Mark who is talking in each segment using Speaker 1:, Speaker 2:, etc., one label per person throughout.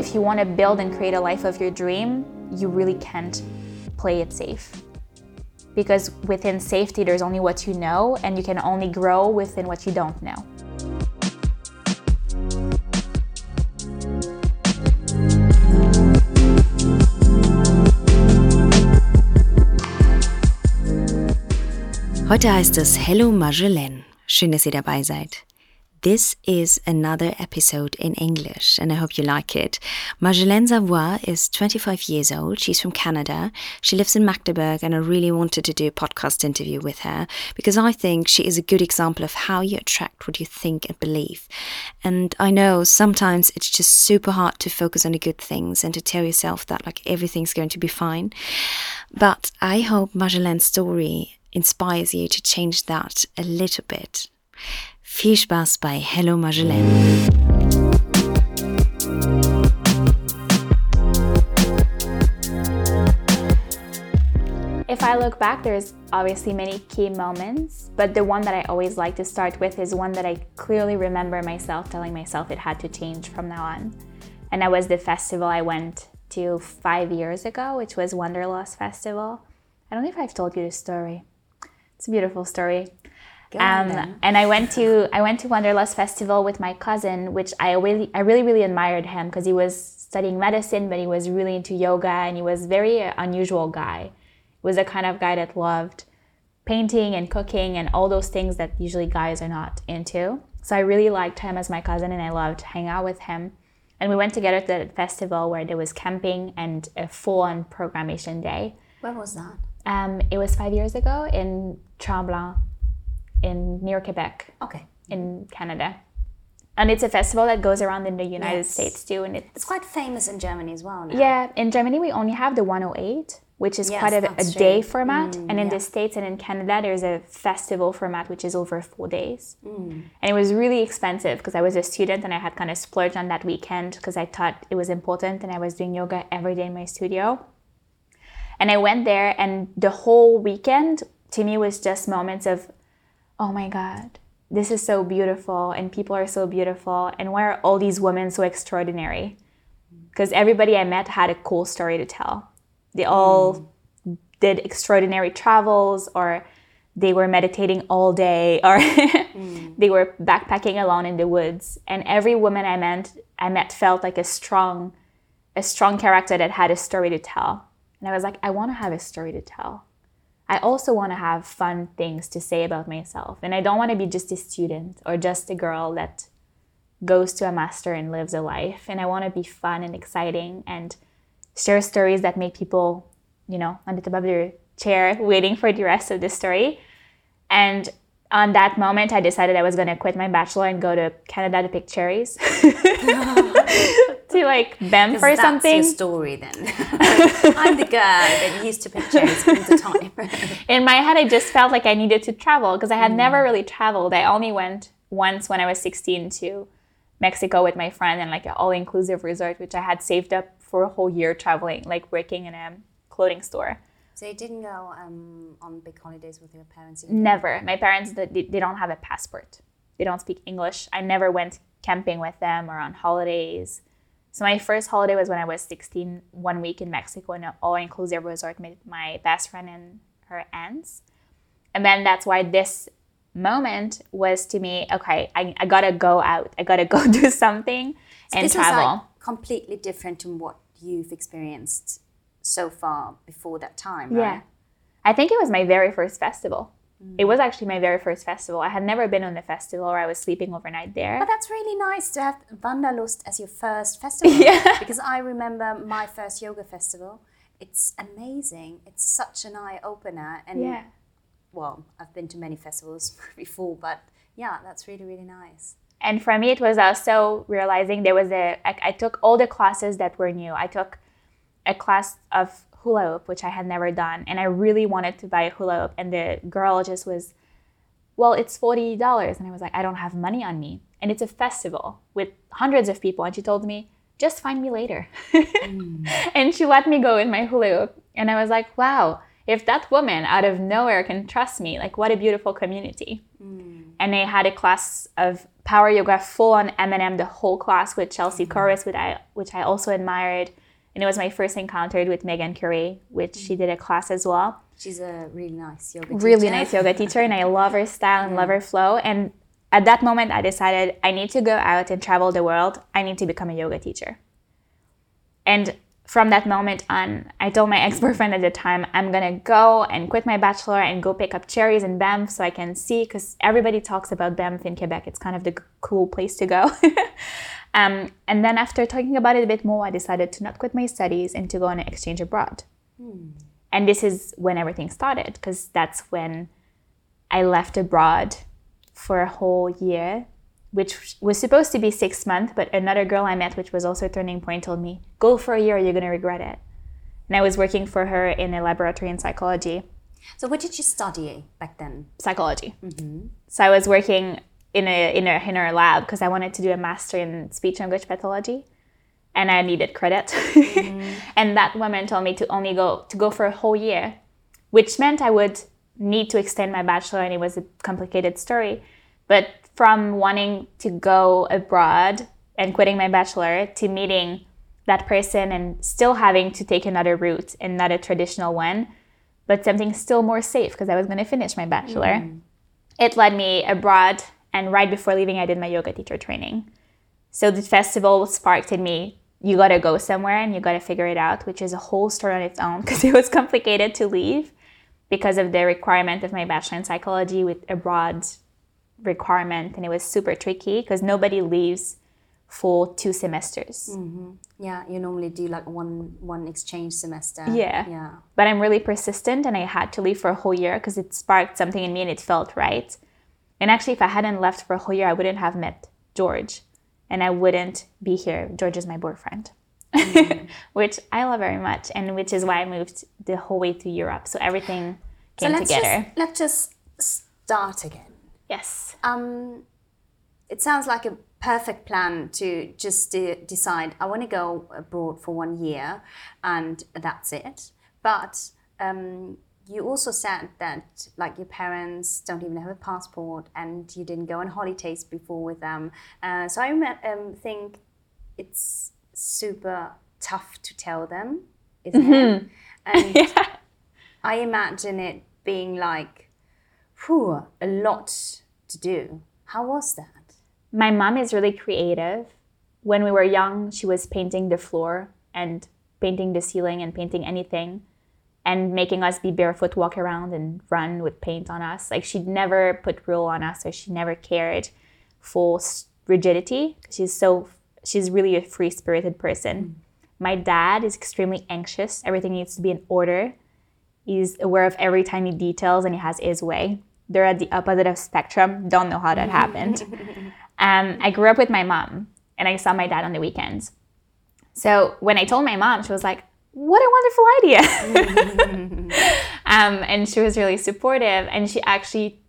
Speaker 1: if you want to build and create a life of your dream, you really can't play it safe. Because within safety, there's only what you know, and you can only grow within what you don't know.
Speaker 2: Heute heißt es Hello Marjolaine. Schön, dass ihr dabei seid. This is another episode in English, and I hope you like it. Marjolaine Savoie is 25 years old. She's from Canada. She lives in Magdeburg, and I really wanted to do a podcast interview with her because I think she is a good example of how you attract what you think and believe. And I know sometimes it's just super hard to focus on the good things and to tell yourself that like everything's going to be fine. But I hope Marjolaine's story inspires you to change that a little bit. Viel Spaß bei Hello Marjolaine.
Speaker 1: If I look back, there's obviously many key moments, but the one that I always like to start with is one that I clearly remember myself telling myself it had to change from now on. And that was the festival I went to five years ago, which was Wanderlust Festival. I don't know if I've told you this story. It's a beautiful story. Um, and I went to I went to Wanderlust Festival with my cousin, which I really I really really admired him because he was studying medicine, but he was really into yoga and he was very uh, unusual guy. He was a kind of guy that loved painting and cooking and all those things that usually guys are not into. So I really liked him as my cousin and I loved hang out with him. And we went together to the festival where there was camping and a full-on programmation day.
Speaker 2: Where was that?
Speaker 1: Um, it was five years ago in Tremblant, in near Quebec.
Speaker 2: Okay.
Speaker 1: In Canada. And it's a festival that goes around in the United
Speaker 2: Yes.
Speaker 1: States too. And it's,
Speaker 2: It's quite famous in Germany as well. Now.
Speaker 1: yeah, in Germany we only have the 108, which is
Speaker 2: Yes,
Speaker 1: quite a, a day format. Mm, and in
Speaker 2: yeah.
Speaker 1: the States and in Canada, there's a festival format which is over four days. Mm. And it was really expensive because I was a student and I had kind of splurged on that weekend because I thought it was important and I was doing yoga every day in my studio. And I went there, and the whole weekend to me was just moments of, oh my God, this is so beautiful, and people are so beautiful, and why are all these women so extraordinary? Because everybody I met had a cool story to tell. They all hmm. did extraordinary travels, or they were meditating all day, or hmm. they were backpacking alone in the woods. And every woman I met, I met felt like a strong, a strong character that had a story to tell. And I was like, I want to have a story to tell. I also want to have fun things to say about myself. And I don't want to be just a student or just a girl that goes to a master and lives a life. And I want to be fun and exciting and share stories that make people, you know, on the top of their chair waiting for the rest of the story. And on that moment, I decided I was going to quit my bachelor and go to Canada to pick cherries. to like bend for
Speaker 2: that's
Speaker 1: something.
Speaker 2: your story then. I'm the girl that used to pick cherries all the time.
Speaker 1: in my head, I just felt like I needed to travel because I had never really traveled. I only went once when I was 16 to Mexico with my friend and like an all inclusive resort, which I had saved up for a whole year traveling, like working in a clothing store.
Speaker 2: so you didn't go um, on big holidays with your parents?
Speaker 1: Never. My parents, they, they don't have a passport, they don't speak English. I never went camping with them or on holidays. So my first holiday was when I was 16, one week in Mexico in an all-inclusive resort with my best friend and her aunts. And then that's why this moment was to me, okay, I, I gotta go out. I gotta go do something and
Speaker 2: this
Speaker 1: travel.
Speaker 2: is like completely different from what you've experienced so far before that time, right?
Speaker 1: Yeah. I think it was my very first festival. It was actually my very first festival. I had never been on a festival or I was sleeping overnight there.
Speaker 2: But that's really nice to have Wanderlust as your first festival.
Speaker 1: Yeah.
Speaker 2: Because I remember my first yoga festival. It's amazing. It's such an eye opener. And
Speaker 1: Yeah.
Speaker 2: well, I've been to many festivals before, but yeah, that's really, really nice.
Speaker 1: And for me, it was also realizing there was a. I, I took all the classes that were new. I took a class of hula hoop, which I had never done, and I really wanted to buy a hula hoop. And the girl just was, well, it's forty dollars, and I was like, I don't have money on me, and it's a festival with hundreds of people, and she told me, just find me later, and she let me go in my hula hoop, and I was like, wow. If that woman out of nowhere can trust me, like what a beautiful community. and I had a class of power yoga full on Eminem, the whole class with Chelsey mm-hmm. Korus, which I, which I also admired. And it was my first encounter with Meghan Currie, which she did a class as well.
Speaker 2: She's a really nice yoga teacher.
Speaker 1: Really nice yoga teacher, and I love her style and yeah. love her flow. And at that moment, I decided I need to go out and travel the world. I need to become a yoga teacher. And from that moment on, I told my ex boyfriend at the time, I'm gonna go and quit my bachelor and go pick up cherries in Banff so I can see, because everybody talks about Banff in Quebec. It's kind of the cool place to go. um, and then after talking about it a bit more, I decided to not quit my studies and to go on an exchange abroad. Hmm. And this is when everything started, because that's when I left abroad for a whole year which was supposed to be six months, but another girl I met, which was also a turning point, told me, go for a year, or you're going to regret it. And I was working for her in a laboratory in psychology.
Speaker 2: So, what did you study back then?
Speaker 1: Psychology. Mm-hmm. So, I was working in a, in a, in her lab because I wanted to do a master in speech language pathology and I needed credit. Mm-hmm. and that woman told me to only go to go for a whole year, which meant I would need to extend my bachelor and it was a complicated story. But from wanting to go abroad and quitting my bachelor to meeting that person and still having to take another route and not a traditional one, but something still more safe because I was going to finish my bachelor. Mm. It led me abroad, and right before leaving, I did my yoga teacher training. So the festival sparked in me you got to go somewhere and you got to figure it out, which is a whole story on its own because it was complicated to leave because of the requirement of my bachelor in psychology with abroad requirement and it was super tricky because nobody leaves for two semesters.
Speaker 2: Mm-hmm. Yeah, you normally do like one one exchange semester.
Speaker 1: Yeah,
Speaker 2: yeah.
Speaker 1: But I'm really persistent, and I had to leave for a whole year because it sparked something in me, and it felt right. And actually, if I hadn't left for a whole year, I wouldn't have met George, and I wouldn't be here. George is my boyfriend, mm-hmm. which I love very much, and which is why I moved the whole way to Europe. So everything came
Speaker 2: so let's
Speaker 1: together.
Speaker 2: Just, let's just start again.
Speaker 1: Yes.
Speaker 2: Um, it sounds like a perfect plan to just de- decide I want to go abroad for one year and that's it. But um, you also said that like your parents don't even have a passport and you didn't go on holidays before with them. Uh, so I um, think it's super tough to tell them, isn't mm-hmm. it? And yeah. I imagine it being like whew, a lot to do. How was that?
Speaker 1: My mom is really creative. When we were young, she was painting the floor and painting the ceiling and painting anything and making us be barefoot, walk around and run with paint on us. Like she'd never put rule on us or she never cared for rigidity. She's so she's really a free-spirited person. Mm. My dad is extremely anxious. Everything needs to be in order. He's aware of every tiny details and he has his way they're at the opposite of spectrum. Don't know how that happened. um, I grew up with my mom, and I saw my dad on the weekends. So when I told my mom, she was like, "What a wonderful idea!" um, and she was really supportive. And she actually,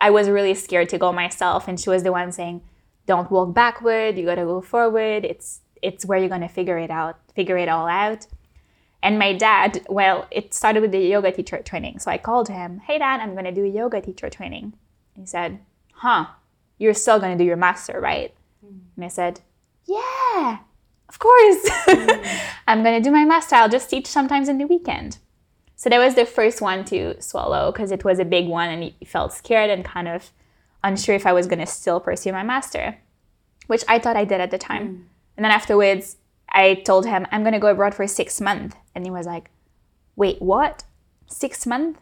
Speaker 1: I was really scared to go myself, and she was the one saying, "Don't walk backward. You got to go forward. It's it's where you're gonna figure it out, figure it all out." And my dad, well, it started with the yoga teacher training. So I called him, hey, dad, I'm going to do yoga teacher training. He said, huh, you're still going to do your master, right? Mm. And I said, yeah, of course. Mm. I'm going to do my master. I'll just teach sometimes in the weekend. So that was the first one to swallow because it was a big one and he felt scared and kind of unsure if I was going to still pursue my master, which I thought I did at the time. Mm. And then afterwards, I told him, I'm going to go abroad for six months. And he was like, Wait, what? Six months?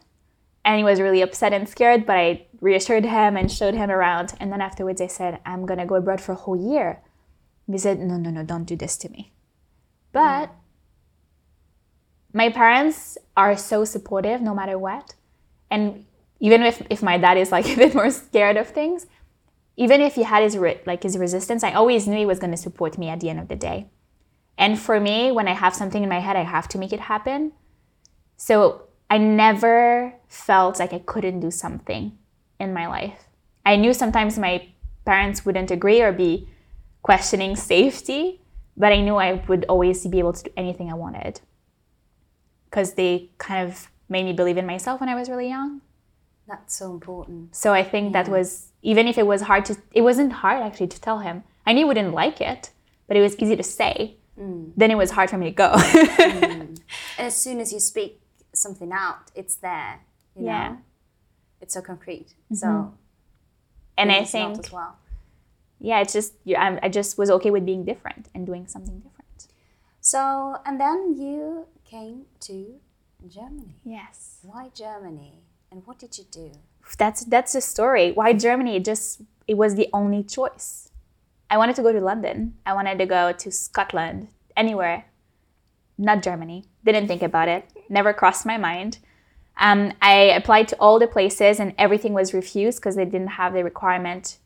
Speaker 1: And he was really upset and scared, but I reassured him and showed him around. And then afterwards, I said, I'm going to go abroad for a whole year. He said, No, no, no, don't do this to me. But my parents are so supportive no matter what. And even if, if my dad is like a bit more scared of things, even if he had his re- like his resistance, I always knew he was going to support me at the end of the day. And for me, when I have something in my head, I have to make it happen. So I never felt like I couldn't do something in my life. I knew sometimes my parents wouldn't agree or be questioning safety, but I knew I would always be able to do anything I wanted because they kind of made me believe in myself when I was really young.
Speaker 2: That's so important.
Speaker 1: So I think yeah. that was even if it was hard to, it wasn't hard actually to tell him. I knew he wouldn't like it, but it was easy to say. Mm. Then it was hard for me to go. Mm.
Speaker 2: And as soon as you speak something out, it's there. You know?
Speaker 1: Yeah.
Speaker 2: It's so concrete. Mm-hmm. So
Speaker 1: and I think,
Speaker 2: as well.
Speaker 1: Yeah, it's just, you, I, I just was okay with being different and doing something different.
Speaker 2: So and then you came to Germany.
Speaker 1: Yes.
Speaker 2: Why Germany? And what did you do?
Speaker 1: that's that's the story. Why Germany? It just it was the only choice. I wanted to go to London. I wanted to go to Scotland, anywhere, not Germany. Didn't think about it. Never crossed my mind. Um, I applied to all the places and everything was refused because they didn't have the requirement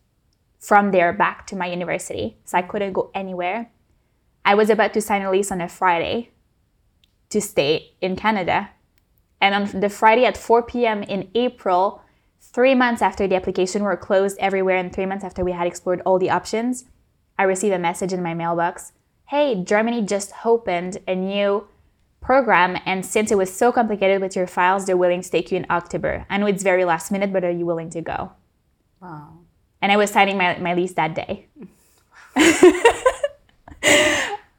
Speaker 1: from there back to my university. So I couldn't go anywhere. I was about to sign a lease on a Friday to stay in Canada. And on the Friday at 4 p.m. in April, three months after the application were closed everywhere, and three months after we had explored all the options, I received a message in my mailbox Hey, Germany just opened a new program, and since it was so complicated with your files, they're willing to take you in October. I know it's very last minute, but are you willing to go?
Speaker 2: Wow.
Speaker 1: And I was signing my, my lease that day.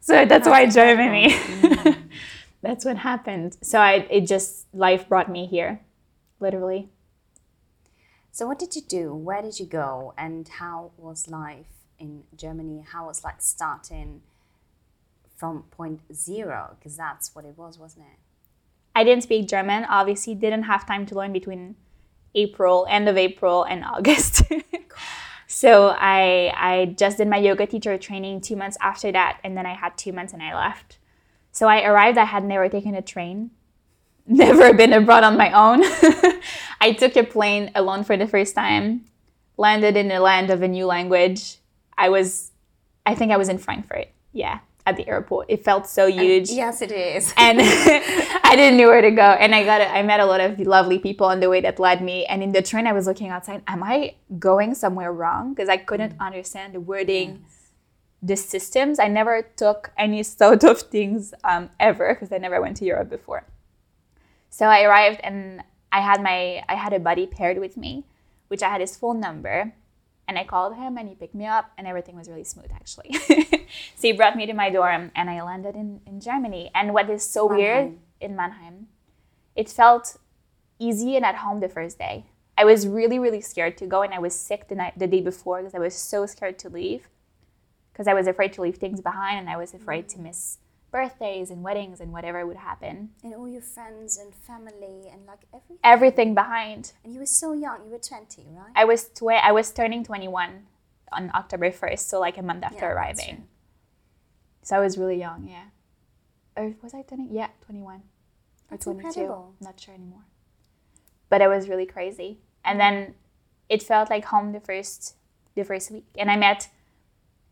Speaker 1: so that's why Germany. that's what happened. So I, it just, life brought me here, literally.
Speaker 2: So what did you do? Where did you go? And how was life in Germany? How was like starting from point zero? Because that's what it was, wasn't it?
Speaker 1: I didn't speak German, obviously, didn't have time to learn between April, end of April, and August. so I, I just did my yoga teacher training two months after that, and then I had two months and I left. So I arrived, I had never taken a train, never been abroad on my own. I took a plane alone for the first time, landed in the land of a new language. I was, I think I was in Frankfurt, yeah, at the airport. It felt so huge
Speaker 2: Yes, it is.
Speaker 1: and I didn't know where to go. And I got I met a lot of lovely people on the way that led me. And in the train, I was looking outside. Am I going somewhere wrong? Because I couldn't understand the wording, the systems. I never took any sort of things um, ever because I never went to Europe before. So I arrived and I had my I had a buddy paired with me, which I had his phone number. And I called him and he picked me up and everything was really smooth actually. so he brought me to my dorm and I landed in, in Germany. And what is so weird in Mannheim, it felt easy and at home the first day. I was really, really scared to go and I was sick the night the day before because I was so scared to leave. Because I was afraid to leave things behind and I was afraid mm. to miss birthdays and weddings and whatever would happen.
Speaker 2: and all your friends and family and like everything.
Speaker 1: Everything behind.
Speaker 2: And you were so young. You were 20, right?
Speaker 1: I was tw- I was turning 21 on October 1st, so like a month after
Speaker 2: Yeah,
Speaker 1: arriving. So I was really young, yeah. Or was I turning? Yeah, 21 or
Speaker 2: That's
Speaker 1: 22.
Speaker 2: incredible.
Speaker 1: Not sure anymore. But it was really crazy. And then it felt like home the first the first week. And I met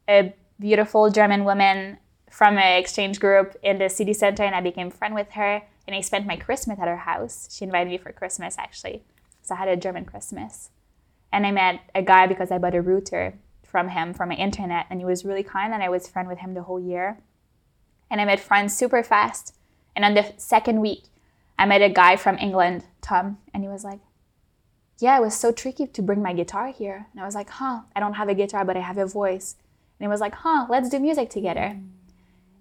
Speaker 1: a beautiful German woman from an exchange group in the city center and I became friend with her and I spent my Christmas at her house. She invited me for Christmas actually. So I had a German Christmas. And I met a guy because I bought a router from him from my internet and he was really kind and I was friend with him the whole year. And I met friends super fast. And on the second week, I met a guy from England, Tom, and he was like, Yeah, it was so tricky to bring my guitar here. And I was like, Huh, I don't have a guitar, but I have a voice. And he was like, Huh, let's do music together.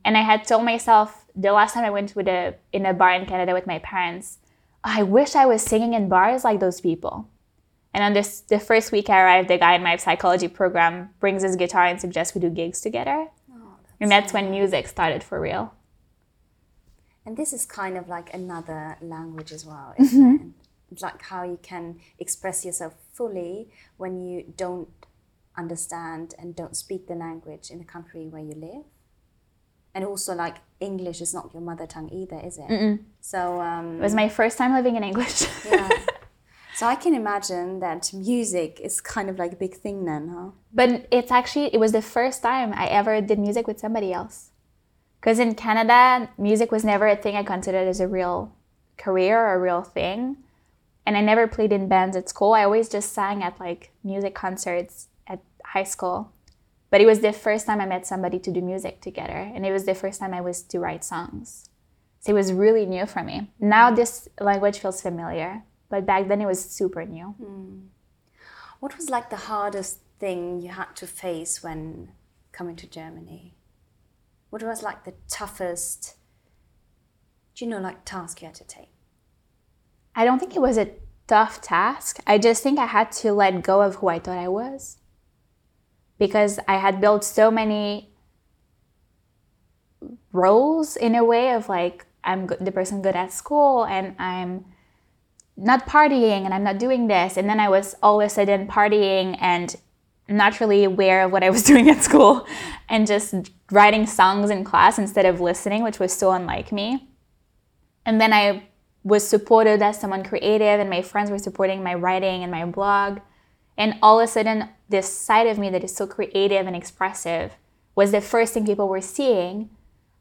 Speaker 1: And I had told myself the last time I went with a in a bar in Canada with my parents, oh, I wish I was singing in bars like those people. And on this the first week I arrived, the guy in my psychology program brings his guitar and suggests we do gigs together.
Speaker 2: Oh, that's
Speaker 1: And that's when music started for real.
Speaker 2: And this is kind of like another language as well, isn't mm-hmm. it? It's like how you can express yourself fully when you don't understand and don't speak the language in the country where you live. And also, like English is not your mother tongue either, is it? So, um,
Speaker 1: It was my first time living in English.
Speaker 2: yeah. So I can imagine that music is kind of like a big thing then, huh?
Speaker 1: but it's actually it was the first time I ever did music with somebody else. Because in Canada, music was never a thing I considered as a real career or a real thing. And I never played in bands at school. I always just sang at like music concerts at high school. But it was the first time I met somebody to do music together. And it was the first time I was to write songs. So it was really new for me. Now mm. this language feels familiar. But back then it was super new. Mm.
Speaker 2: What was like the hardest thing you had to face when coming to Germany? What was like the toughest, do you know, like task you had to take?
Speaker 1: I don't think it was a tough task. I just think I had to let go of who I thought I was. Because I had built so many roles in a way of like, I'm the person good at school and I'm not partying and I'm not doing this. And then I was all of a sudden partying and not really aware of what I was doing at school and just writing songs in class instead of listening, which was so unlike me. And then I was supported as someone creative, and my friends were supporting my writing and my blog. And all of a sudden, this side of me that is so creative and expressive was the first thing people were seeing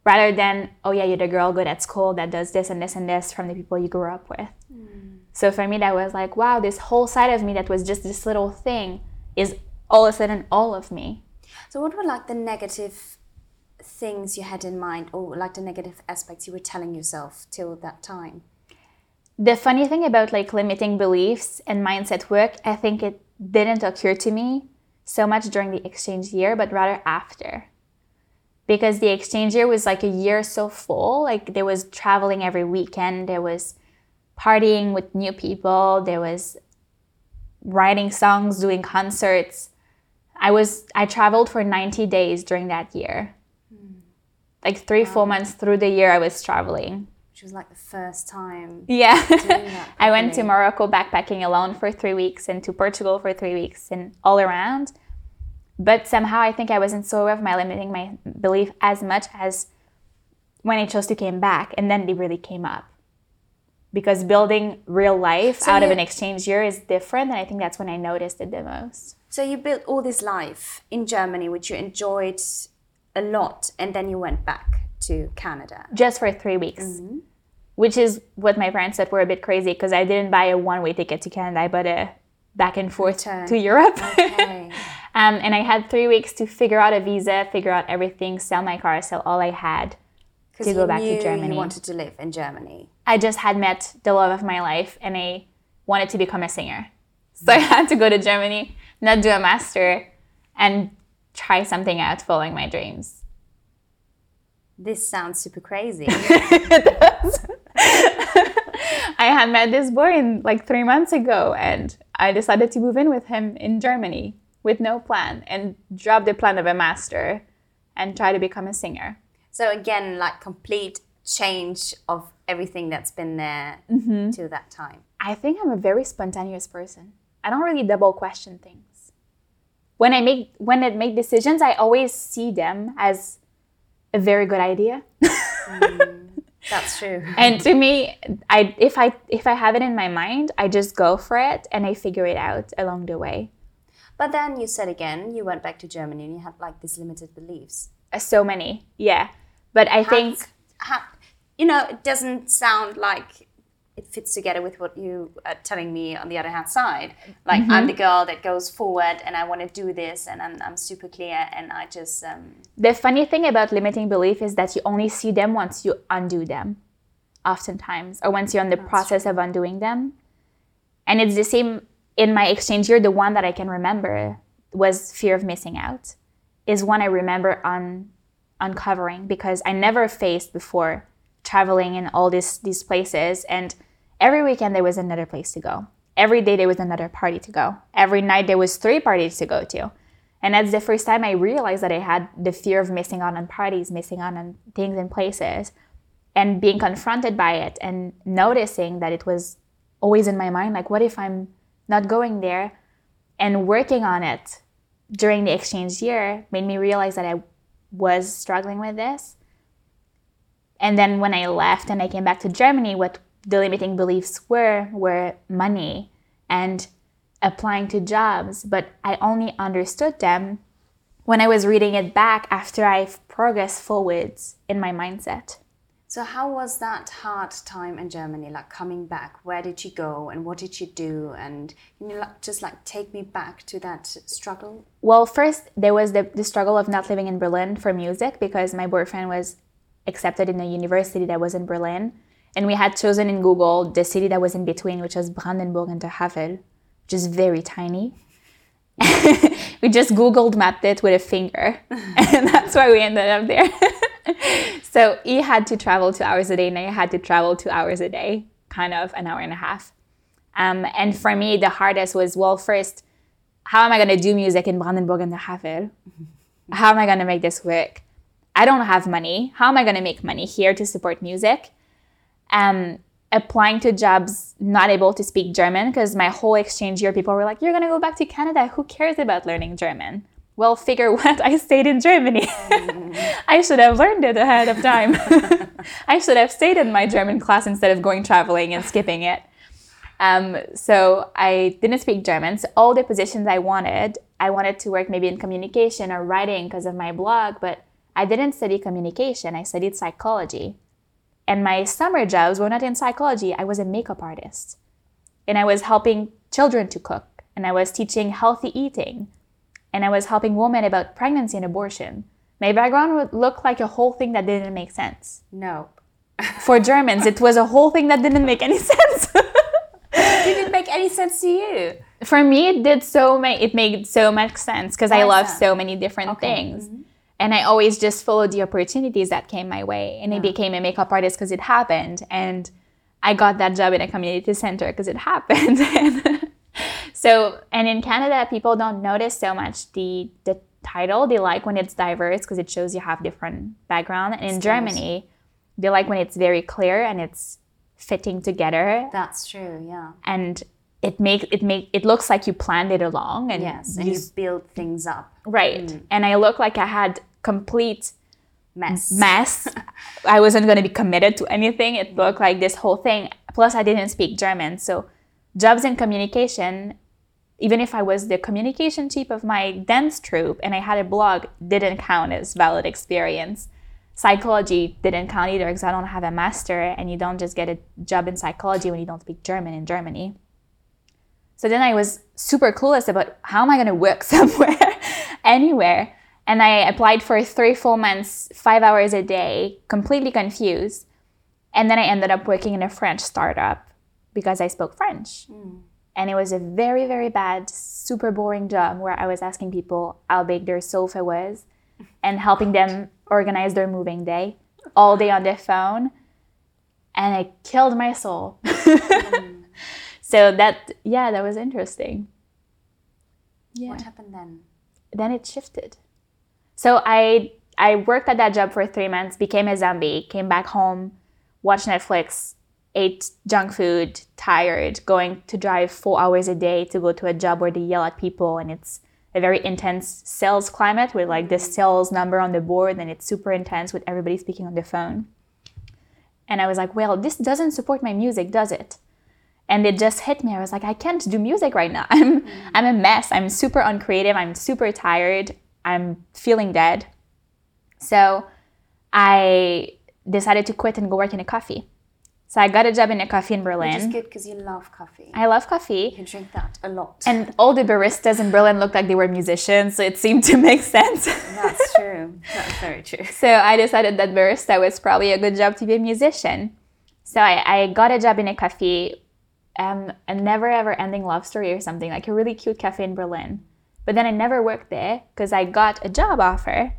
Speaker 1: rather than, oh, yeah, you're the girl good at school that does this and this and this from the people you grew up with. Mm. So for me, that was like, wow, this whole side of me that was just this little thing is all of a sudden all of me.
Speaker 2: So, what were like the negative things you had in mind, or like the negative aspects you were telling yourself till that time?
Speaker 1: The funny thing about like limiting beliefs and mindset work, I think it didn't occur to me so much during the exchange year, but rather after. Because the exchange year was like a year so full, like there was traveling every weekend, there was partying with new people, there was writing songs, doing concerts. I was I traveled for 90 days during that year. Mm. Like 3 wow. 4 months through the year I was traveling.
Speaker 2: Which was like the first time.
Speaker 1: Yeah. I went to Morocco backpacking alone for 3 weeks and to Portugal for 3 weeks and all around. But somehow I think I wasn't so aware of my limiting my belief as much as when I chose to came back and then they really came up because building real life so out of an exchange year is different and i think that's when i noticed it the most
Speaker 2: so you built all this life in germany which you enjoyed a lot and then you went back to canada
Speaker 1: just for three weeks mm-hmm. Which is what my parents said were a bit crazy because i didn't buy a one-way ticket to canada i bought a back and forth to europe okay. um, and i had three weeks to figure out a visa figure out everything sell my car sell all i had to go back to Germany.
Speaker 2: You wanted to live in Germany.
Speaker 1: I just had met the love of my life and I wanted to become a singer. So I had to go to Germany, not do a master, and try something out following my dreams.
Speaker 2: This sounds super crazy.
Speaker 1: it does. I had met this boy in, like three months ago, and I decided to move in with him in Germany with no plan and drop the plan of a master and try to become a singer.
Speaker 2: So again, like complete change of everything that's been there mm-hmm. to that time.
Speaker 1: I think I'm a very spontaneous person. I don't really double question things. When I make when I make decisions, I always see them as a very good idea.
Speaker 2: mm, that's true.
Speaker 1: and to me, I if I if I have it in my mind, I just go for it and I figure it out along the way.
Speaker 2: But then you said again, you went back to Germany and you had like these limited beliefs.
Speaker 1: Uh, so many, yeah. But I think,
Speaker 2: you know, it doesn't sound like it fits together with what you are telling me on the other hand side. Like mm-hmm. I'm the girl that goes forward and I want to do this and I'm, I'm super clear and I just. Um...
Speaker 1: The funny thing about limiting belief is that you only see them once you undo them, oftentimes, or once you're in the That's process true. of undoing them. And it's the same in my exchange year. The one that I can remember was fear of missing out, is one I remember on uncovering because I never faced before traveling in all these these places and every weekend there was another place to go. Every day there was another party to go. Every night there was three parties to go to. And that's the first time I realized that I had the fear of missing out on parties, missing out on things and places, and being confronted by it and noticing that it was always in my mind like, what if I'm not going there? And working on it during the exchange year made me realize that I was struggling with this. And then when I left and I came back to Germany, what the limiting beliefs were were money and applying to jobs. But I only understood them when I was reading it back after I've progressed forwards in my mindset.
Speaker 2: So how was that hard time in Germany? Like coming back, where did you go and what did you do? And can you like, just like take me back to that struggle?
Speaker 1: Well, first there was the, the struggle of not living in Berlin for music because my boyfriend was accepted in a university that was in Berlin. And we had chosen in Google the city that was in between, which was Brandenburg an der Havel, which is very tiny. we just Googled mapped it with a finger. and that's why we ended up there. so he had to travel two hours a day, and I had to travel two hours a day, kind of an hour and a half. Um, and for me, the hardest was well, first, how am I going to do music in Brandenburg and the Havel? How am I going to make this work? I don't have money. How am I going to make money here to support music? Um, applying to jobs, not able to speak German because my whole exchange year, people were like, You're going to go back to Canada. Who cares about learning German? Well, figure what? I stayed in Germany. I should have learned it ahead of time. I should have stayed in my German class instead of going traveling and skipping it. Um, so I didn't speak German. So all the positions I wanted, I wanted to work maybe in communication or writing because of my blog, but I didn't study communication. I studied psychology. And my summer jobs were not in psychology. I was a makeup artist. And I was helping children to cook. And I was teaching healthy eating. And I was helping women about pregnancy and abortion. My background would look like a whole thing that didn't make sense.
Speaker 2: No.
Speaker 1: For Germans, it was a whole thing that didn't make any sense.
Speaker 2: It didn't make any sense to you.
Speaker 1: For me, it did so many. It made so much sense because I love so many different okay. things. Mm-hmm. And I always just followed the opportunities that came my way. And yeah. I became a makeup artist because it happened. And I got that job in a community center because it happened. so, and in Canada, people don't notice so much the the title. They like when it's diverse because it shows you have different background. And in Germany, they like when it's very clear and it's fitting together.
Speaker 2: That's true, yeah.
Speaker 1: And it makes it make it looks like you planned it along and
Speaker 2: yes, and you, you build things up.
Speaker 1: Right. Mm. And I look like I had complete
Speaker 2: mess.
Speaker 1: Mess. I wasn't going to be committed to anything. It looked like this whole thing. Plus, I didn't speak German. So, jobs in communication, even if I was the communication chief of my dance troupe and I had a blog, didn't count as valid experience. Psychology didn't count either because I don't have a master and you don't just get a job in psychology when you don't speak German in Germany. So then I was super clueless about how am I going to work somewhere, anywhere. And I applied for three full months, five hours a day, completely confused. And then I ended up working in a French startup because I spoke French. Mm. And it was a very, very bad, super boring job where I was asking people how big their sofa was and helping them organize their moving day all day on their phone. And it killed my soul. mm. So that, yeah, that was interesting.
Speaker 2: Yeah. What happened then?
Speaker 1: Then it shifted. So I I worked at that job for three months, became a zombie, came back home, watched Netflix, ate junk food, tired, going to drive four hours a day to go to a job where they yell at people and it's a very intense sales climate with like the sales number on the board and it's super intense with everybody speaking on the phone. And I was like, well, this doesn't support my music, does it? And it just hit me. I was like, I can't do music right now. I'm I'm a mess. I'm super uncreative. I'm super tired. I'm feeling dead. So I decided to quit and go work in a coffee. So I got a job in a coffee in Berlin. Which
Speaker 2: is good because you love coffee.
Speaker 1: I love coffee.
Speaker 2: You drink that a lot.
Speaker 1: And all the baristas in Berlin looked like they were musicians, so it seemed to make sense.
Speaker 2: That's true. That's very true.
Speaker 1: So I decided that barista was probably a good job to be a musician. So I, I got a job in a cafe, um, a never ever ending love story or something, like a really cute cafe in Berlin. But then I never worked there because I got a job offer.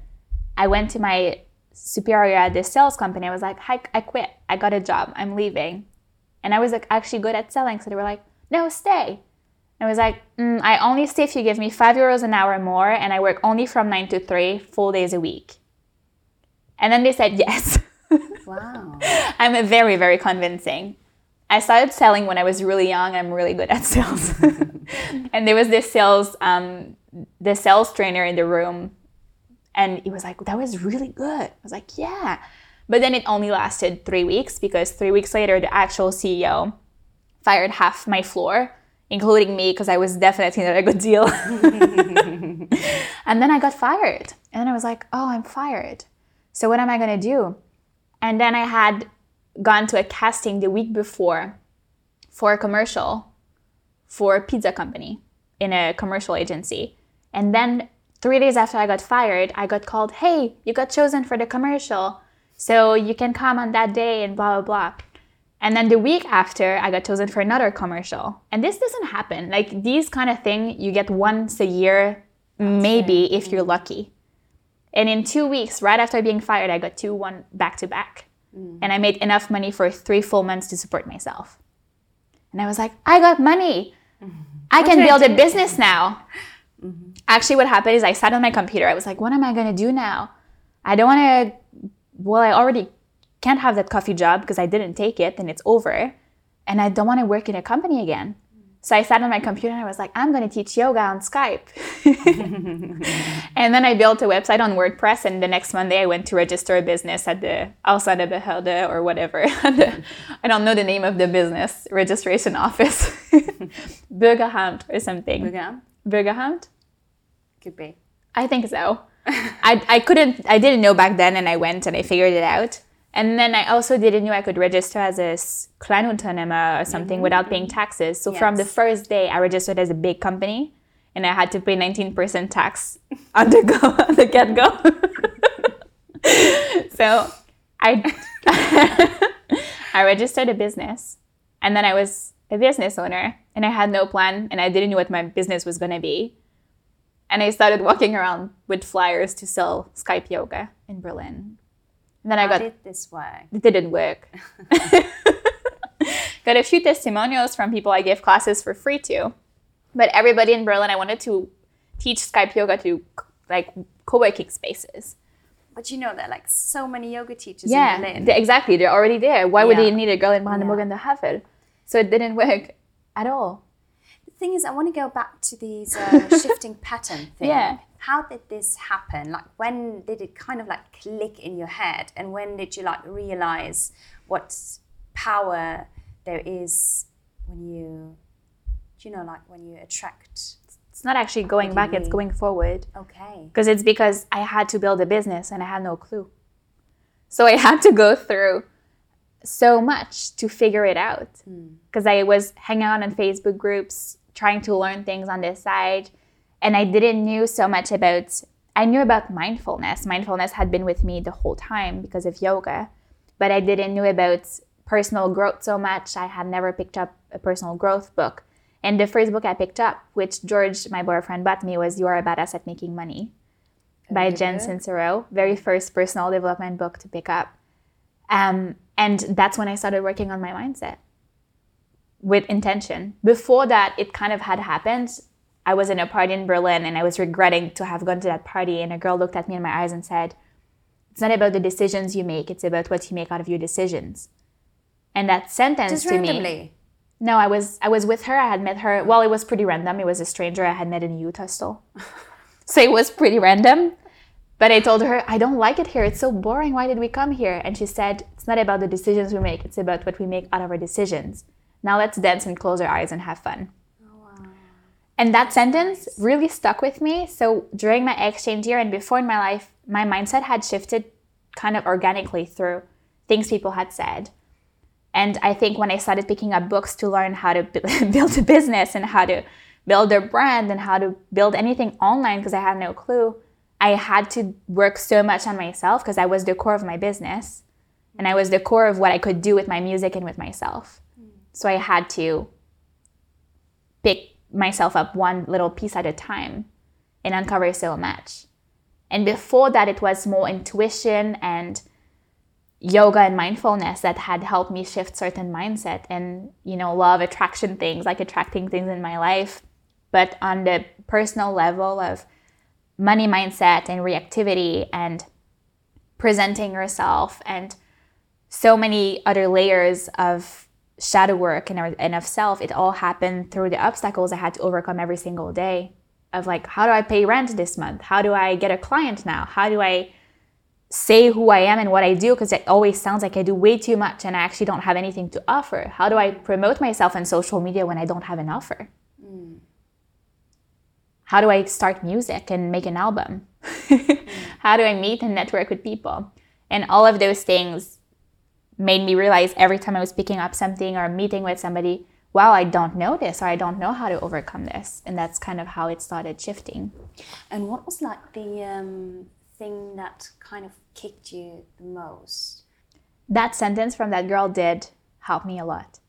Speaker 1: I went to my superior at this sales company. I was like, Hi, I quit. I got a job. I'm leaving. And I was like actually good at selling. So they were like, no, stay. I was like, mm, I only stay if you give me five euros an hour more and I work only from nine to three, full days a week. And then they said yes.
Speaker 2: Wow.
Speaker 1: I'm very, very convincing. I started selling when I was really young. I'm really good at sales. and there was this sales, um, the sales trainer in the room, and he was like, "That was really good." I was like, "Yeah," but then it only lasted three weeks because three weeks later, the actual CEO fired half my floor, including me, because I was definitely not a good deal. and then I got fired, and I was like, "Oh, I'm fired. So what am I gonna do?" And then I had gone to a casting the week before for a commercial for a pizza company in a commercial agency. And then three days after I got fired, I got called, hey, you got chosen for the commercial. So you can come on that day and blah, blah, blah. And then the week after, I got chosen for another commercial. And this doesn't happen. Like these kind of thing, you get once a year, maybe if you're lucky. And in two weeks, right after being fired, I got two one back to back. And I made enough money for three full months to support myself. And I was like, I got money. I can build a business now. Actually, what happened is I sat on my computer. I was like, what am I going to do now? I don't want to, well, I already can't have that coffee job because I didn't take it and it's over. And I don't want to work in a company again. So I sat on my computer and I was like, I'm going to teach yoga on Skype. and then I built a website on WordPress. And the next Monday, I went to register a business at the Alsa de Behelde or whatever. I don't know the name of the business registration office. Bürgeramt or something.
Speaker 2: Again?
Speaker 1: Bürgeramt?
Speaker 2: Could be.
Speaker 1: I think so. I, I couldn't, I didn't know back then, and I went and I figured it out. And then I also didn't know I could register as a Kleinunternehmer or something mm. without paying taxes. So from the first day, I registered as a big company, and I had to pay 19% tax on the go, on the get go. so I, I registered a business, and then I was a business owner, and I had no plan, and I didn't know what my business was going to be. And I started walking around with flyers to sell Skype yoga in Berlin. And then I got
Speaker 2: did this work?
Speaker 1: it didn't work. got a few testimonials from people I gave classes for free to. But everybody in Berlin, I wanted to teach Skype yoga to like co-working spaces.
Speaker 2: But you know, there are like so many yoga teachers in Berlin.
Speaker 1: they- exactly. They're already there. Why would they need a girl in Brandenburg
Speaker 2: Yeah.
Speaker 1: and the Havel? So it didn't work at all.
Speaker 2: Thing is, I want to go back to these uh, shifting pattern thing.
Speaker 1: Yeah.
Speaker 2: How did this happen? Like, when did it kind of like click in your head? And when did you like realize what power there is when you, do you know, like when you attract?
Speaker 1: It's not actually going back, it's going forward.
Speaker 2: Okay.
Speaker 1: because it's because I had to build a business and I had no clue. So I had to go through so much to figure it out because I was hanging out on Facebook groups trying to learn things on this side and I didn't knew so much about I knew about mindfulness. Mindfulness had been with me the whole time because of yoga, but I didn't know about personal growth so much. I had never picked up a personal growth book. And the first book I picked up, which George, my boyfriend, bought me, was You Are a Badass at Making Money by Jen Sincero. Very first personal development book to pick up. Um, and that's when I started working on my mindset with intention. Before that, it kind of had happened. I was in a party in Berlin and I was regretting to have gone to that party. And a girl looked at me in my eyes and said, It's not about the decisions you make, it's about what you make out of your decisions. And that sentence
Speaker 2: Just
Speaker 1: to me. No, I was I was with her. I had met her. Well, it was pretty random. It was a stranger I had met in Utah store. so it was pretty random. But I told her, I don't like it here. It's so boring. Why did we come here? And she said, It's not about the decisions we make, it's about what we make out of our decisions. Now let's dance and close our eyes and have fun. Oh, and that sentence really stuck with me. So during my exchange year and before in my life, my mindset had shifted kind of organically through things people had said. And I think when I started picking up books to learn how to build a business and how to build a brand and how to build anything online because I had no clue, I had to work so much on myself because I was the core of my business and I was the core of what I could do with my music and with myself. So I had to pick myself up one little piece at a time and uncover so match. And before that, it was more intuition and yoga and mindfulness that had helped me shift certain mindset and you know law of attraction things like attracting things in my life but on the personal level of money mindset and reactivity and presenting yourself and so many other layers of shadow work and, and of self it all happened through the obstacles i had to overcome every single day of like how do i pay rent this month how do i get a client now how do i say who I am and what I do because it always sounds like I do way too much and I actually don't have anything to offer. How do I promote myself on social media when I don't have an offer? Mm. How do I start music and make an album? How do I meet and network with people? And all of those things made me realize every time I was picking up something or meeting with somebody, wow, I don't know this or I don't know how to overcome this. And that's kind of how it started shifting.
Speaker 2: And what was like the um, thing that kind of kicked you the most?
Speaker 1: that sentence from that girl did help me a lot.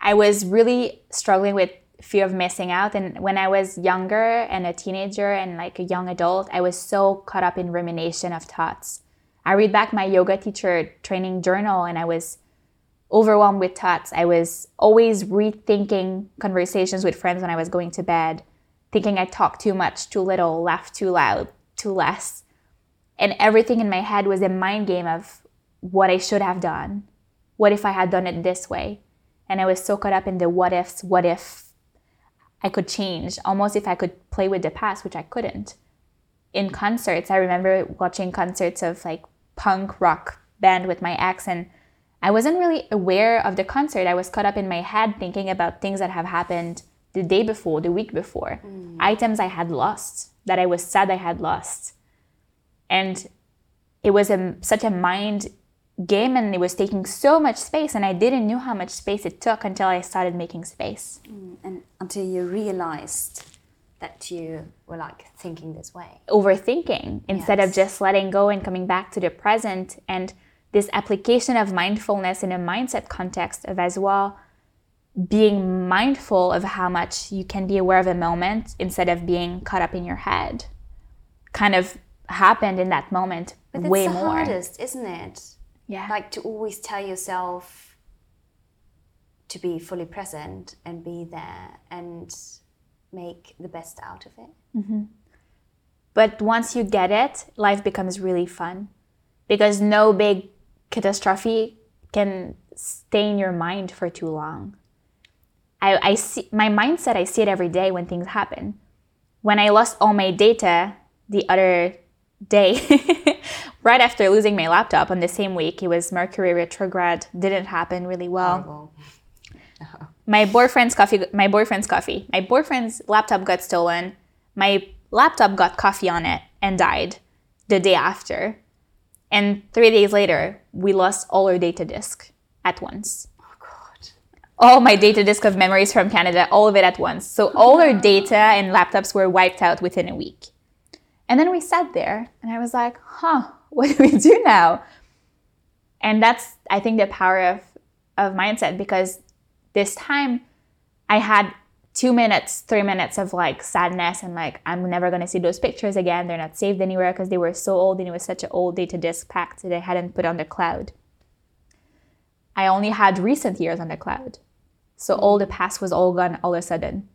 Speaker 1: I was really struggling with fear of missing out. And when I was younger and a teenager and like a young adult, I was so caught up in rumination of thoughts. I read back my yoga teacher training journal and I was overwhelmed with thoughts. I was always rethinking conversations with friends when I was going to bed, thinking I talked too much, too little, laughed too loud, too less. And everything in my head was a mind game of what I should have done. What if I had done it this way? And I was so caught up in the what ifs, what if I could change, almost if I could play with the past, which I couldn't. In concerts, I remember watching concerts of like punk rock band with my ex, and I wasn't really aware of the concert. I was caught up in my head thinking about things that have happened the day before, the week before, mm. items I had lost that I was sad I had lost. And it was a, such a mind game and it was taking so much space and i didn't know how much space it took until i started making space
Speaker 2: mm, and until you realized that you were like thinking this way
Speaker 1: overthinking instead yes. of just letting go and coming back to the present and this application of mindfulness in a mindset context of as well being mindful of how much you can be aware of a moment instead of being caught up in your head kind of happened in that moment
Speaker 2: but
Speaker 1: way
Speaker 2: the
Speaker 1: more
Speaker 2: hardest isn't it
Speaker 1: yeah.
Speaker 2: Like to always tell yourself to be fully present and be there and make the best out of it.
Speaker 1: Mm-hmm. But once you get it, life becomes really fun because no big catastrophe can stay in your mind for too long. I, I see my mindset, I see it every day when things happen. When I lost all my data the other day, right after losing my laptop on the same week. It was Mercury retrograde. Didn't happen really well. my boyfriend's coffee. My boyfriend's coffee. My boyfriend's laptop got stolen. My laptop got coffee on it and died the day after. And three days later, we lost all our data disk at once.
Speaker 2: Oh God!
Speaker 1: All my data disk of memories from Canada, all of it at once. So all our data and laptops were wiped out within a week. And then we sat there, and I was like, huh, what do we do now? And that's, I think, the power of, of mindset because this time I had two minutes, three minutes of like sadness and like, I'm never going to see those pictures again. They're not saved anywhere because they were so old and it was such an old data disk pack that I hadn't put on the cloud. I only had recent years on the cloud. So all the past was all gone all of a sudden.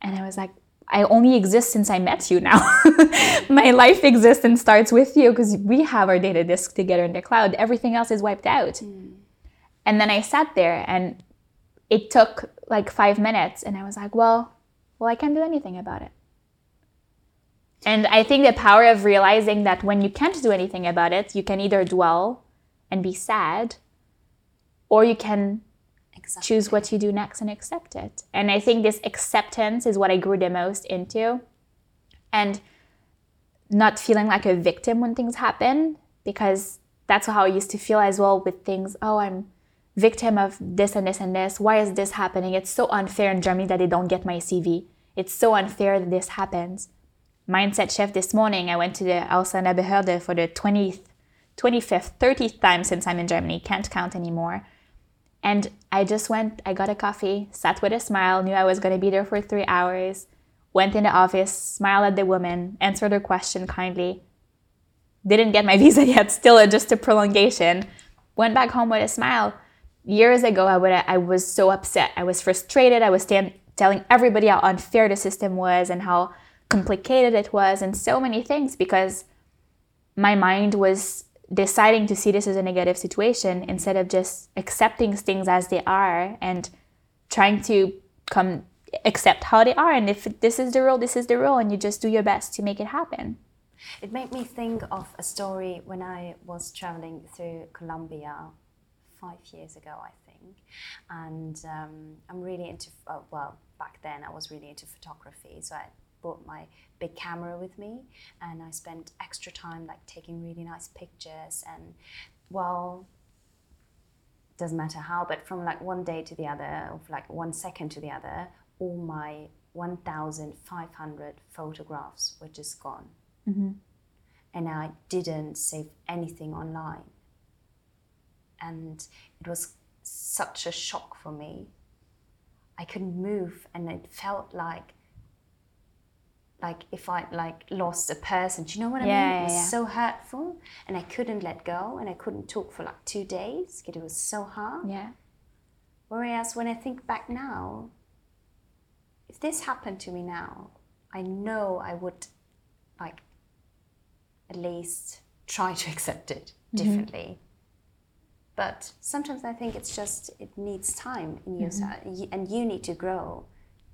Speaker 1: And I was like, I only exist since I met you now. My life exists and starts with you because we have our data disk together in the cloud. Everything else is wiped out. Mm. And then I sat there and it took like five minutes and I was like, well, well, I can't do anything about it. And I think the power of realizing that when you can't do anything about it, you can either dwell and be sad or you can exactly. choose what you do next and accept it. And I think this acceptance is what I grew the most into. And not feeling like a victim when things happen, because that's how I used to feel as well with things. Oh, I'm victim of this and this and this. Why is this happening? It's so unfair in Germany that they don't get my CV. It's so unfair that this happens. Mindset shift this morning. I went to the Ausländerbehörde for the 20th, 25th, 30th time since I'm in Germany. Can't count anymore. And I just went, I got a coffee, sat with a smile, knew I was going to be there for three hours, went in the office, smiled at the woman, answered her question kindly. Didn't get my visa yet, still just a prolongation. Went back home with a smile. Years ago, I, would, I was so upset. I was frustrated. I was telling everybody how unfair the system was and how complicated it was, and so many things because my mind was deciding to see this as a negative situation instead of just accepting things as they are and trying to come accept how they are and if this is the rule this is the rule and you just do your best to make it happen
Speaker 2: it made me think of a story when i was traveling through colombia five years ago i think. And um, i'm really into uh, well back then i was really into photography so i brought my big camera with me and I spent extra time like taking really nice pictures and well doesn't matter how but from like one day to the other or like one second to the other all my 1500 photographs were just gone. Mm-hmm. and I didn't save anything online and it was such a shock for me. I couldn't move, and it felt like like if I like lost a person. Do you know what I
Speaker 1: Yeah,
Speaker 2: mean? it was
Speaker 1: yeah.
Speaker 2: so hurtful, and I couldn't let go, and I couldn't talk for like two days because it was so hard.
Speaker 1: Yeah.
Speaker 2: Whereas when I think back now, if this happened to me now, I know I would like at least try to accept it mm-hmm. differently. But sometimes I think it's just it needs time in yourself, mm-hmm. y- and you need to grow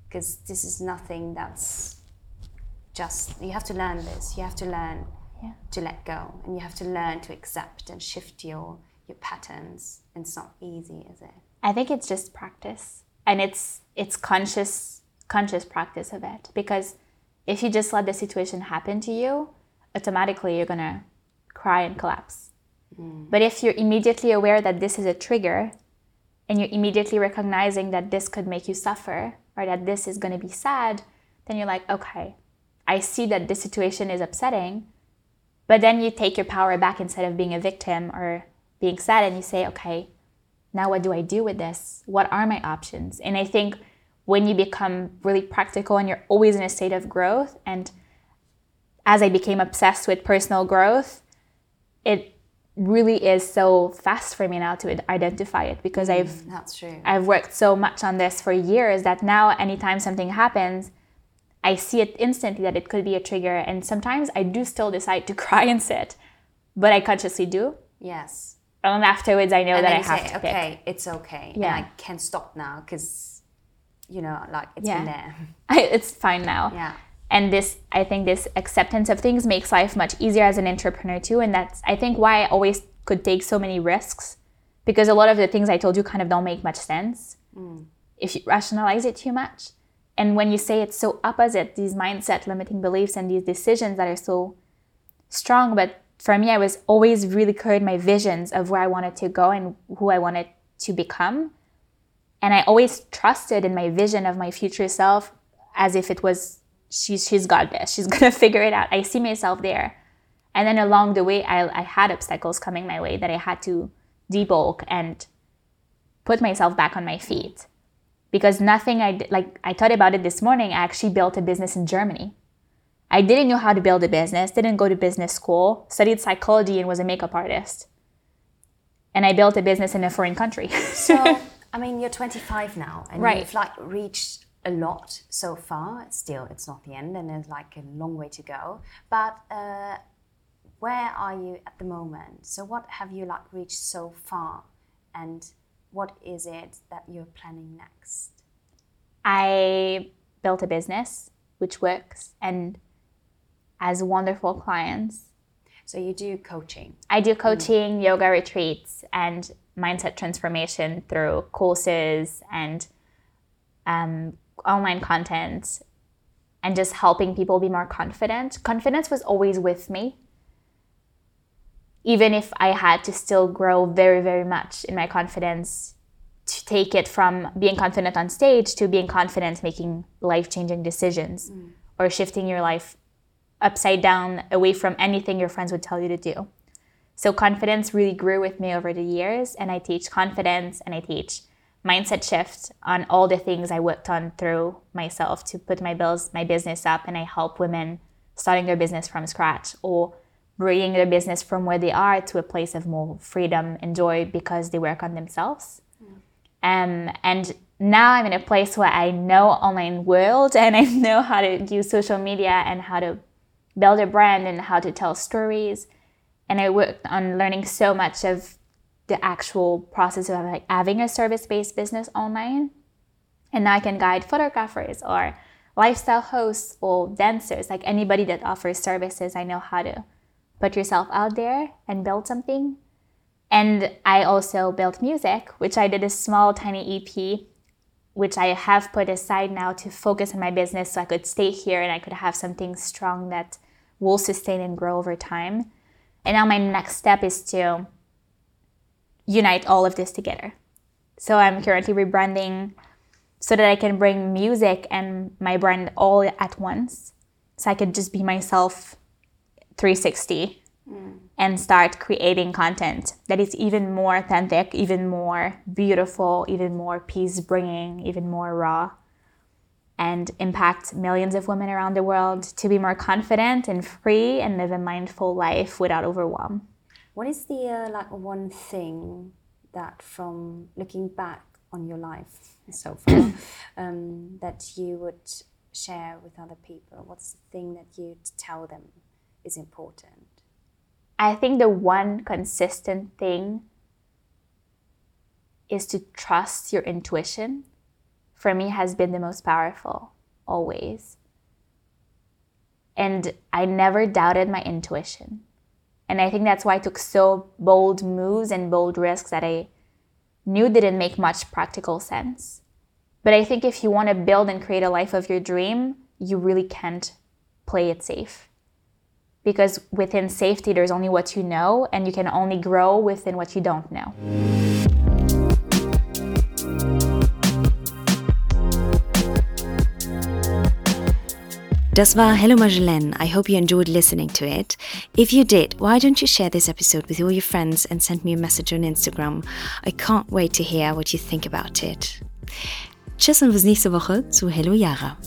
Speaker 2: because this is nothing that's just you have to learn this. You have to learn
Speaker 1: Yeah.
Speaker 2: to let go, and you have to learn to accept and shift your your patterns. And it's not easy, is it?
Speaker 1: I think it's just practice, and it's it's conscious conscious practice of it. Because if you just let the situation happen to you, automatically you're gonna cry and collapse. Mm. But if you're immediately aware that this is a trigger, and you're immediately recognizing that this could make you suffer or that this is gonna be sad, then you're like, okay, I see that this situation is upsetting, but then you take your power back instead of being a victim or being sad, and you say, okay, now what do I do with this? What are my options? And I think when you become really practical and you're always in a state of growth, and as I became obsessed with personal growth, it really is so fast for me now to identify it because mm, I've
Speaker 2: That's true.
Speaker 1: I've worked so much on this for years that now anytime something happens, I see it instantly that it could be a trigger. And sometimes I do still decide to cry and sit, but I consciously do.
Speaker 2: yes.
Speaker 1: And afterwards, I know
Speaker 2: and
Speaker 1: that I have
Speaker 2: say,
Speaker 1: to pick.
Speaker 2: okay, it's okay.
Speaker 1: Yeah.
Speaker 2: And I can stop now because, you know, like it's
Speaker 1: Yeah.
Speaker 2: been there.
Speaker 1: it's fine now.
Speaker 2: Yeah.
Speaker 1: And this, I think, this acceptance of things makes life much easier as an entrepreneur too. And that's, I think, why I always could take so many risks, because a lot of the things I told you kind of don't make much sense mm. if you rationalize it too much. And when you say it's so opposite, these mindset limiting beliefs and these decisions that are so strong. But for me, I was always really clear in my visions of where I wanted to go and who I wanted to become. And I always trusted in my vision of my future self as if it was she's she's got this. She's gonna figure it out. I see myself there. And then along the way, I, I had obstacles coming my way that I had to debulk and put myself back on my feet. Because nothing I did, like I thought about it this morning, I actually built a business in Germany. I didn't know how to build a business, didn't go to business school, studied psychology, and was a makeup artist. And I built a business in a foreign country.
Speaker 2: So, I mean, you're 25 now and
Speaker 1: Right.
Speaker 2: you've like reached a lot so far. Still, it's not the end and there's like a long way to go. But uh, where are you at the moment? So, what have you like reached so far? And what is it that you're planning next?
Speaker 1: I built a business which works and has wonderful clients.
Speaker 2: So, you do coaching.
Speaker 1: I do coaching, yoga retreats, and mindset transformation through courses and um, online content and just helping people be more confident. Confidence was always with me, even if I had to still grow very, very much in my confidence to take it from being confident on stage to being confident making life changing decisions mm. or shifting your life upside down away from anything your friends would tell you to do. So confidence really grew with me over the years, and I teach confidence and I teach mindset shift on all the things I worked on through myself to put my bills, my business up, and I help women starting their business from scratch or bringing their business from where they are to a place of more freedom and joy because they work on themselves. Um, and now I'm in a place where I know online world and I know how to use social media and how to build a brand and how to tell stories. And I worked on learning so much of the actual process of like having a service-based business online. And I can guide photographers or lifestyle hosts or dancers, like anybody that offers services. I know how to put yourself out there and build something. And I also built music, which I did a small, tiny EP, which I have put aside now to focus on my business so I could stay here and I could have something strong that will sustain and grow over time. And now my next step is to unite all of this together. So I'm currently rebranding so that I can bring music and my brand all at once. So I could just be myself 360 mm. and start creating content that is even more authentic, even more beautiful, even more peace bringing, even more raw, and impact millions of women around the world to be more confident and free and live a mindful life without overwhelm.
Speaker 2: What is the uh, like one thing that from looking back on your life so far um, that you would share with other people? What's the thing that you'd tell them is important?
Speaker 1: I think the one consistent thing is to trust your intuition. For me, has been the most powerful, always. And I never doubted my intuition. And I think that's why I took so bold moves and bold risks that I knew didn't make much practical sense. But I think if you want to build and create a life of your dream, you really can't play it safe because within safety there's only what you know and you can only grow within what you don't know.
Speaker 2: Das war Hello Marjolaine. I hope you enjoyed listening to it. If you did, why don't you share this episode with all your friends and send me a message on Instagram? I can't wait to hear what you think about it. Tschüss und bis nächste Woche zu Hello Yara.